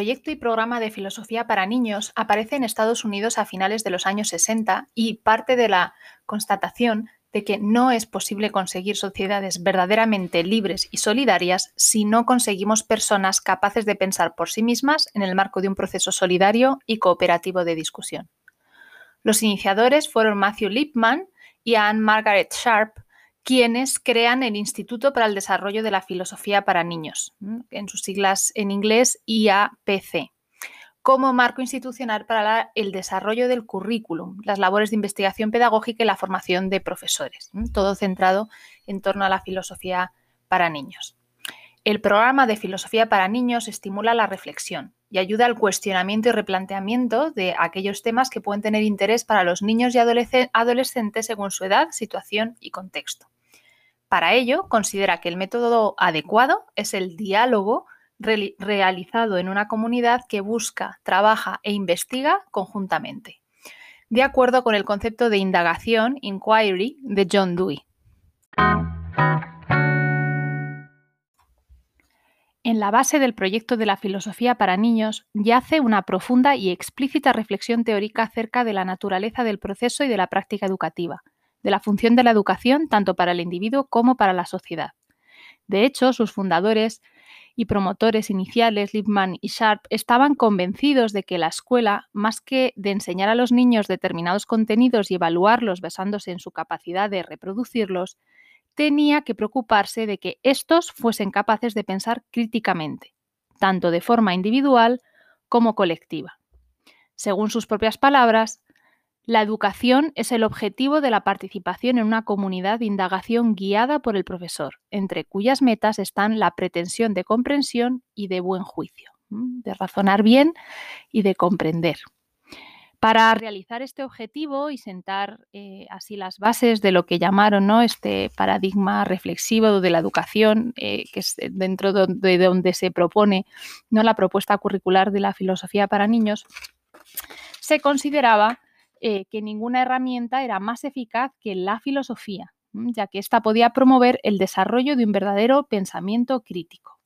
Proyecto y programa de filosofía para niños aparece en Estados Unidos a finales de los años 60 y parte de la constatación de que no es posible conseguir sociedades verdaderamente libres y solidarias si no conseguimos personas capaces de pensar por sí mismas en el marco de un proceso solidario y cooperativo de discusión. Los iniciadores fueron Matthew Lipman y Anne Margaret Sharp, quienes crean el Instituto para el Desarrollo de la Filosofía para Niños, en sus siglas en inglés IAPC, como marco institucional para el desarrollo del currículum, las labores de investigación pedagógica y la formación de profesores, todo centrado en torno a la filosofía para niños. El programa de filosofía para niños estimula la reflexión y ayuda al cuestionamiento y replanteamiento de aquellos temas que pueden tener interés para los niños y adolescentes según su edad, situación y contexto. Para ello, considera que el método adecuado es el diálogo realizado en una comunidad que busca, trabaja e investiga conjuntamente, de acuerdo con el concepto de indagación, inquiry, de John Dewey. En la base del proyecto de la filosofía para niños yace una profunda y explícita reflexión teórica acerca de la naturaleza del proceso y de la práctica educativa, de la función de la educación tanto para el individuo como para la sociedad. De hecho, sus fundadores y promotores iniciales, Lippmann y Sharp, estaban convencidos de que la escuela, más que de enseñar a los niños determinados contenidos y evaluarlos basándose en su capacidad de reproducirlos, tenía que preocuparse de que estos fuesen capaces de pensar críticamente, tanto de forma individual como colectiva. Según sus propias palabras, la educación es el objetivo de la participación en una comunidad de indagación guiada por el profesor, entre cuyas metas están la pretensión de comprensión y de buen juicio, de razonar bien y de comprender. Para realizar este objetivo y sentar eh, así las bases de lo que llamaron este paradigma reflexivo de la educación, eh, que es dentro de donde se propone ¿no? la propuesta curricular de la filosofía para niños, se consideraba eh, que ninguna herramienta era más eficaz que la filosofía, ya que ésta podía promover el desarrollo de un verdadero pensamiento crítico.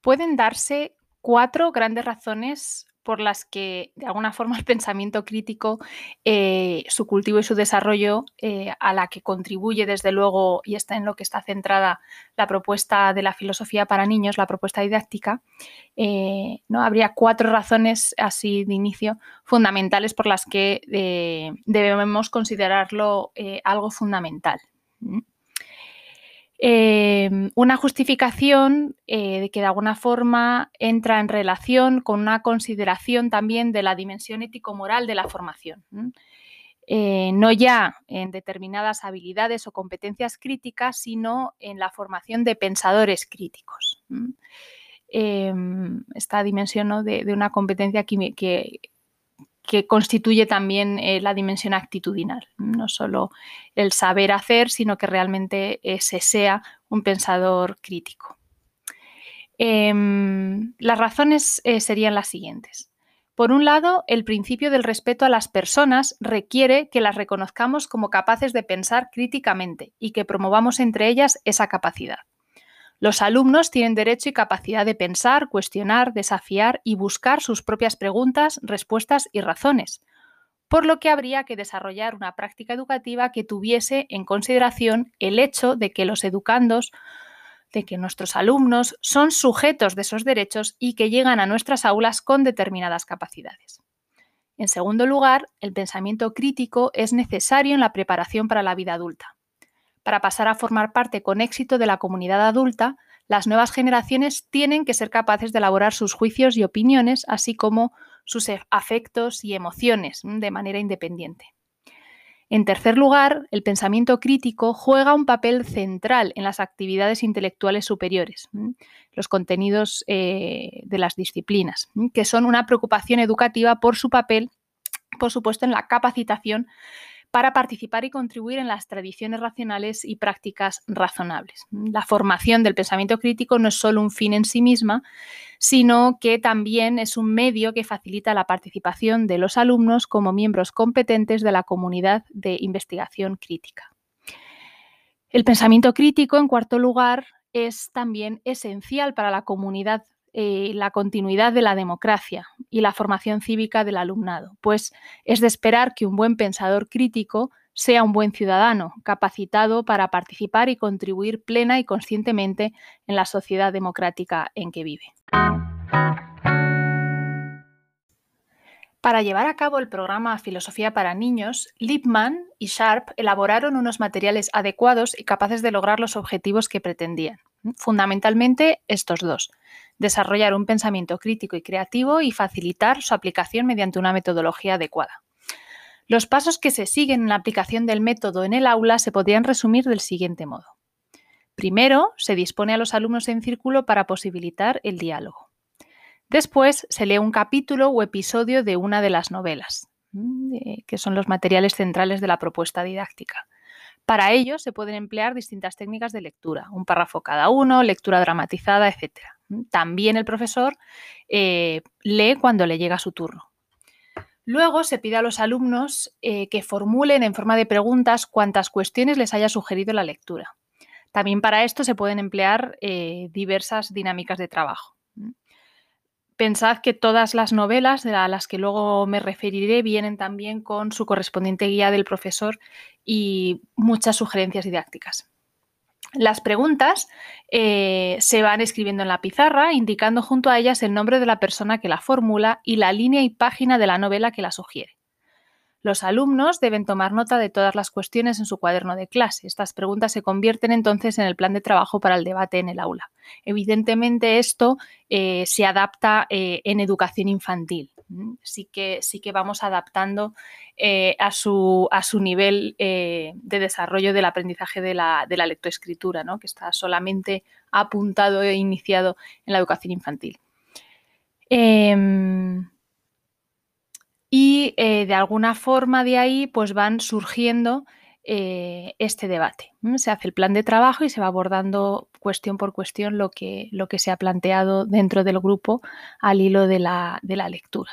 Pueden darse cuatro grandes razones por las que de alguna forma el pensamiento crítico, eh, su cultivo y su desarrollo, eh, a la que contribuye desde luego y está en lo que está centrada la propuesta de la filosofía para niños, la propuesta didáctica, eh, ¿no? habría cuatro razones así de inicio fundamentales por las que debemos considerarlo algo fundamental. Em, una justificación eh, que de alguna forma entra en relación con una consideración también de la dimensión ético-moral de la formación. Eh, no ya en determinadas habilidades o competencias críticas, sino en la formación de pensadores críticos. Em, esta dimensión de, una competencia que constituye también eh, la dimensión actitudinal, no solo el saber hacer, sino que realmente se sea un pensador crítico. Em, las razones eh, serían las siguientes. Por un lado, el principio del respeto a las personas requiere que las reconozcamos como capaces de pensar críticamente y que promovamos entre ellas esa capacidad. Los alumnos tienen derecho y capacidad de pensar, cuestionar, desafiar y buscar sus propias preguntas, respuestas y razones, por lo que habría que desarrollar una práctica educativa que tuviese en consideración el hecho de que los educandos, de que nuestros alumnos son sujetos de esos derechos y que llegan a nuestras aulas con determinadas capacidades. En segundo lugar, el pensamiento crítico es necesario en la preparación para la vida adulta. Para pasar a formar parte con éxito de la comunidad adulta, las nuevas generaciones tienen que ser capaces de elaborar sus juicios y opiniones, así como sus e-, afectos y emociones de manera independiente. En tercer lugar, el pensamiento crítico juega un papel central en las actividades intelectuales superiores, los contenidos eh, de las disciplinas, que son una preocupación educativa por su papel, por supuesto, en la capacitación para participar y contribuir en las tradiciones racionales y prácticas razonables. La formación del pensamiento crítico no es solo un fin en sí misma, sino que también es un medio que facilita la participación de los alumnos como miembros competentes de la comunidad de investigación crítica. El pensamiento crítico, en cuarto lugar, es también esencial para la comunidad eh, la continuidad de la democracia y la formación cívica del alumnado, pues es de esperar que un buen pensador crítico sea un buen ciudadano, capacitado para participar y contribuir plena y conscientemente en la sociedad democrática en que vive. Para llevar a cabo el programa Filosofía para Niños, Lippmann y Sharp elaboraron unos materiales adecuados y capaces de lograr los objetivos que pretendían. Fundamentalmente estos dos, desarrollar un pensamiento crítico y creativo y facilitar su aplicación mediante una metodología adecuada. Los pasos que se siguen en la aplicación del método en el aula se podrían resumir del siguiente modo. Primero, se dispone a los alumnos en círculo para posibilitar el diálogo. Después, se lee un capítulo o episodio de una de las novelas, que son los materiales centrales de la propuesta didáctica. Para ello se pueden emplear distintas técnicas de lectura, un párrafo cada uno, lectura dramatizada, etc. También el profesor eh, lee cuando le llega su turno. Luego se pide a los alumnos eh, que formulen en forma de preguntas cuantas cuestiones les haya sugerido la lectura. También para esto se pueden emplear eh, diversas dinámicas de trabajo. Pensad que todas las novelas a las que luego me referiré vienen también con su correspondiente guía del profesor y muchas sugerencias didácticas. Las preguntas eh, se van escribiendo en la pizarra, indicando junto a ellas el nombre de la persona que la formula y la línea y página de la novela que la sugiere. Los alumnos deben tomar nota de todas las cuestiones en su cuaderno de clase. Estas preguntas se convierten entonces en el plan de trabajo para el debate en el aula. Evidentemente esto eh, se adapta eh, en educación infantil. Sí que, sí que vamos adaptando eh, a, su, a, su, nivel de desarrollo del aprendizaje de la, de la lectoescritura, ¿no? que está solamente apuntado e iniciado en la educación infantil. Y eh, de alguna forma de ahí pues van surgiendo eh, este debate. Se hace el plan de trabajo y se va abordando cuestión por cuestión lo que, lo que se ha planteado dentro del grupo al hilo de la, de la lectura.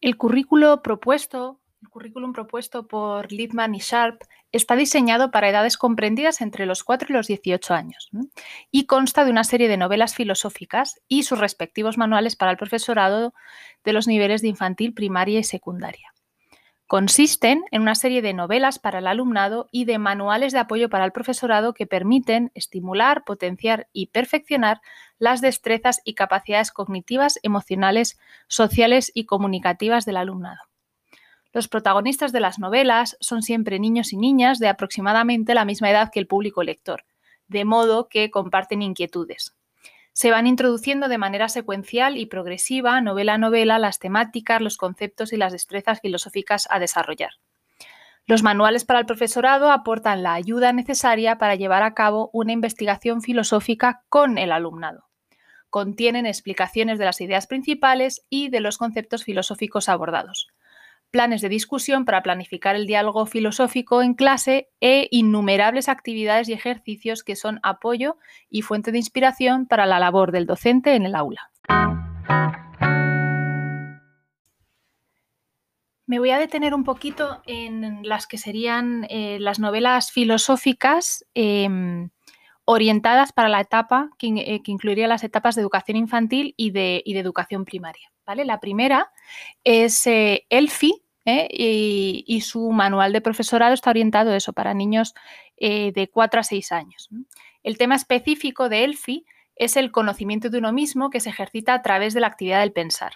El currículo propuesto el currículum propuesto por Littman y Sharp está diseñado para edades comprendidas entre los 4 y los 18 años y consta de una serie de novelas filosóficas y sus respectivos manuales para el profesorado de los niveles de infantil, primaria y secundaria. Consisten en una serie de novelas para el alumnado y de manuales de apoyo para el profesorado que permiten estimular, potenciar y perfeccionar las destrezas y capacidades cognitivas, emocionales, sociales y comunicativas del alumnado. Los protagonistas de las novelas son siempre niños y niñas de aproximadamente la misma edad que el público lector, de modo que comparten inquietudes. Se van introduciendo de manera secuencial y progresiva, novela a novela, las temáticas, los conceptos y las destrezas filosóficas a desarrollar. Los manuales para el profesorado aportan la ayuda necesaria para llevar a cabo una investigación filosófica con el alumnado. Contienen explicaciones de las ideas principales y de los conceptos filosóficos abordados planes de discusión para planificar el diálogo filosófico en clase e innumerables actividades y ejercicios que son apoyo y fuente de inspiración para la labor del docente en el aula. Me voy a detener un poquito en las que serían eh, las novelas filosóficas em, orientadas para la etapa que, eh, incluiría las etapas de educación infantil y de, educación primaria. La primera es eh, Elfi, ¿eh? y, su manual de profesorado está orientado eso para niños eh, de 4 a 6 años. El tema específico de Elfi es el conocimiento de uno mismo que se ejercita a través de la actividad del pensar.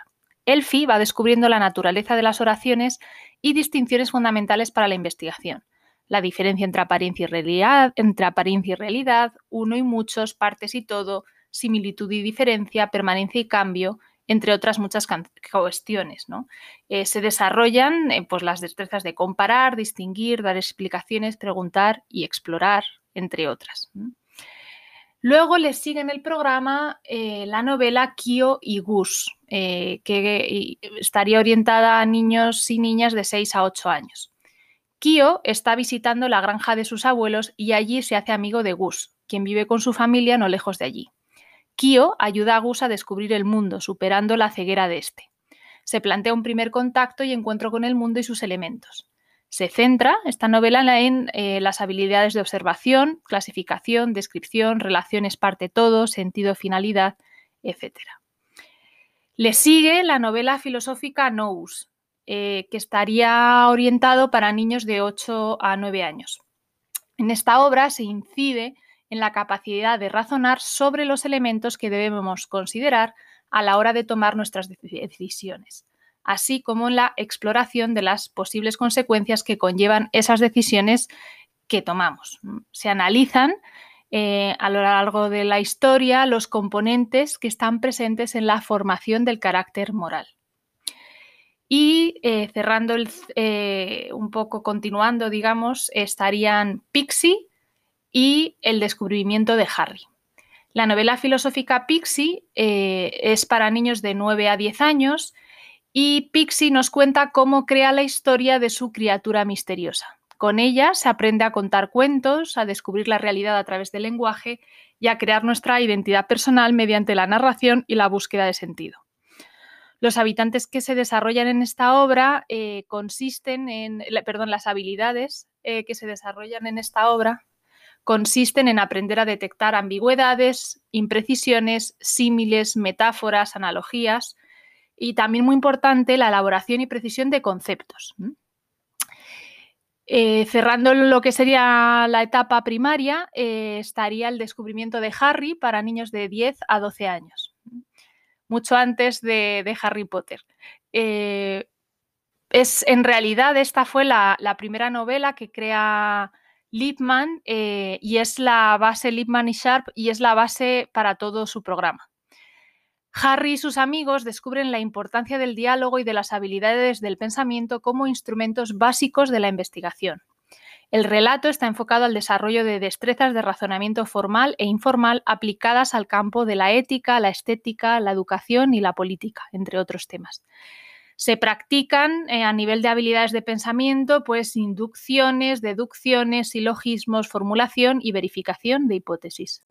Elfi va descubriendo la naturaleza de las oraciones y distinciones fundamentales para la investigación. La diferencia entre apariencia y realidad, entre apariencia y realidad, uno y muchos, partes y todo, similitud y diferencia, permanencia y cambio, entre otras muchas cuestiones. ¿no? Eh, se desarrollan eh, pues, las destrezas de comparar, distinguir, dar explicaciones, preguntar y explorar, entre otras. Luego les sigue en el programa eh, la novela Kio y Gus, que estaría orientada a niños y niñas de 6 a 8 años. Kio está visitando la granja de sus abuelos y allí se hace amigo de Gus, quien vive con su familia no lejos de allí. Kyo ayuda a Gus a descubrir el mundo, superando la ceguera de este. Se plantea un primer contacto y encuentro con el mundo y sus elementos. Se centra esta novela en eh, las habilidades de observación, clasificación, descripción, relaciones parte-todo, sentido, finalidad, etc. Le sigue la novela filosófica Nous, eh, que estaría orientado para niños de 8 a 9 años. En esta obra se incide en la capacidad de razonar sobre los elementos que debemos considerar a la hora de tomar nuestras decisiones así como en la exploración de las posibles consecuencias que conllevan esas decisiones que tomamos. Se analizan eh, a lo largo de la historia los componentes que están presentes en la formación del carácter moral. Y eh, cerrando eh, un poco, continuando, digamos, estarían Pixie y el descubrimiento de Harry. La novela filosófica Pixie es para niños de 9 a 10 años y Pixie nos cuenta cómo crea la historia de su criatura misteriosa. Con ella se aprende a contar cuentos, a descubrir la realidad a través del lenguaje y a crear nuestra identidad personal mediante la narración y la búsqueda de sentido. Los habitantes que se desarrollan en esta obra eh, consisten en, perdón, las habilidades eh, que se desarrollan en esta obra consisten en aprender a detectar ambigüedades, imprecisiones, símiles, metáforas, analogías, y también muy importante la elaboración y precisión de conceptos. Eh, cerrando lo que sería la etapa primaria, eh, estaría el descubrimiento de Harry para niños de 10 a 12 años, mucho antes de, Harry Potter. Eh, es, en realidad, esta fue la, la primera novela que crea Lippmann y es la base Lippmann y Sharp y es la base para todo su programa. Harry y sus amigos descubren la importancia del diálogo y de las habilidades del pensamiento como instrumentos básicos de la investigación. El relato está enfocado al desarrollo de destrezas de razonamiento formal e informal aplicadas al campo de la ética, la estética, la educación y la política, entre otros temas. Se practican eh, a nivel de habilidades de pensamiento, pues inducciones, deducciones, silogismos, formulación y verificación de hipótesis.